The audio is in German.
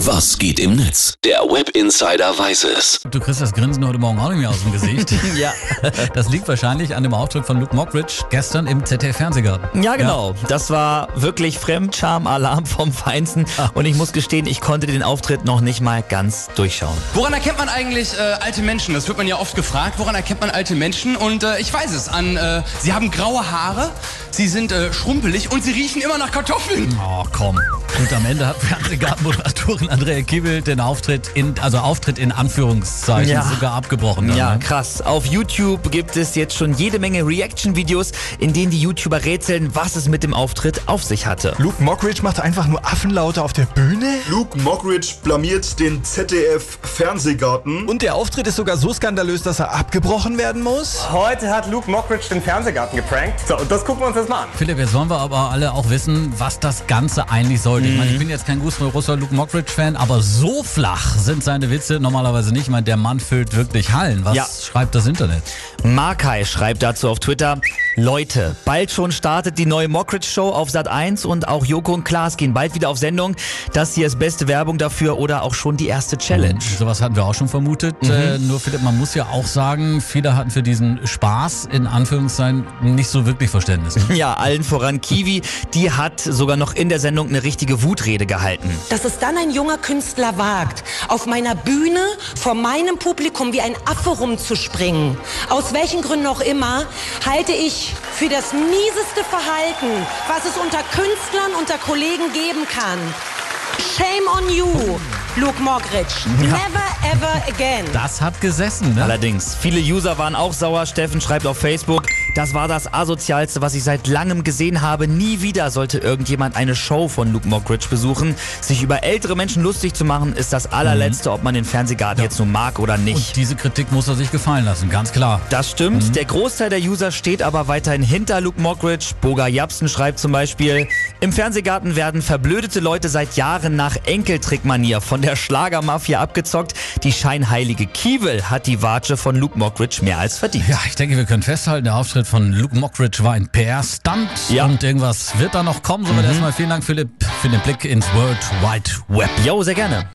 Was geht im Netz? Der Web Insider weiß es. Du kriegst das Grinsen heute Morgen auch nicht mehr aus dem Gesicht. Ja. Das liegt wahrscheinlich an dem Auftritt von Luke Mockridge gestern im ZDF-Fernsehgarten. Ja, genau. Das war wirklich Fremdscham-Alarm vom Feinsten. Und ich muss gestehen, ich konnte den Auftritt noch nicht mal ganz durchschauen. Woran erkennt man eigentlich äh, alte Menschen? Das wird man ja oft gefragt. Woran erkennt man alte Menschen? Und äh, ich weiß es. An, äh, sie haben graue Haare, sie sind äh, schrumpelig und sie riechen immer nach Kartoffeln. Oh, komm. Und am Ende hat Fernsehgartenmoderatorin Andrea Kiewel den Auftritt in, also Auftritt in Anführungszeichen Ja. sogar abgebrochen. dann, Ja, ne? krass. Auf YouTube gibt es jetzt schon jede Menge Reaction-Videos, in denen die YouTuber rätseln, was es mit dem Auftritt auf sich hatte. Luke Mockridge macht einfach nur Affenlaute auf der Bühne? Luke Mockridge blamiert den ZDF-Fernsehgarten. Und der Auftritt ist sogar so skandalös, dass er abgebrochen werden muss? Heute hat Luke Mockridge den Fernsehgarten geprankt. So, und das gucken wir uns jetzt mal an. Philipp, jetzt wollen wir aber alle auch wissen, was das Ganze eigentlich sollte. Ich meine, ich bin jetzt kein großer Luke Mockridge-Fan, aber so flach sind seine Witze normalerweise nicht. Ich meine, der Mann füllt wirklich Hallen. Was Ja. schreibt das Internet? Markai schreibt dazu auf Twitter, Leute, bald schon startet die neue Mockridge Show auf Sat 1 und auch Joko und Klaas gehen bald wieder auf Sendung. Das hier ist beste Werbung dafür oder auch schon die erste Challenge. Sowas hatten wir auch schon vermutet. Äh, nur Philipp, man muss ja auch sagen, viele hatten für diesen Spaß in Anführungszeichen nicht so wirklich Verständnis. Ja, allen voran Kiwi, die hat sogar noch in der Sendung eine richtige Wutrede gehalten. Dass es dann ein junger Künstler wagt, auf meiner Bühne vor meinem Publikum wie ein Affe rumzuspringen, aus welchen Gründen auch immer, halte ich für das mieseste Verhalten, was es unter Künstlern, unter Kollegen geben kann. Shame on you, Luke Mockridge. Never ever again. Das hat gesessen, ne? Allerdings, viele User waren auch sauer. Steffen schreibt auf Facebook, das war das asozialste, was ich seit langem gesehen habe. Nie wieder sollte irgendjemand eine Show von Luke Mockridge besuchen. Sich über ältere Menschen lustig zu machen, ist das allerletzte, ob man den Fernsehgarten jetzt nun mag oder nicht. Und diese Kritik muss er sich gefallen lassen, ganz klar. Das stimmt. Der Großteil der User steht aber weiterhin hinter Luke Mockridge. Boga Japsen schreibt zum Beispiel, im Fernsehgarten werden verblödete Leute seit Jahren nach Enkeltrickmanier von der Schlagermafia abgezockt. Die scheinheilige Kiewel hat die Watsche von Luke Mockridge mehr als verdient. Ja, ich denke, wir können festhalten, der Auftritt von Luke Mockridge war ein PR-Stunt Ja. und irgendwas wird da noch kommen. Somit erstmal vielen Dank, Philipp, für den Blick ins World Wide Web. Jo, sehr gerne.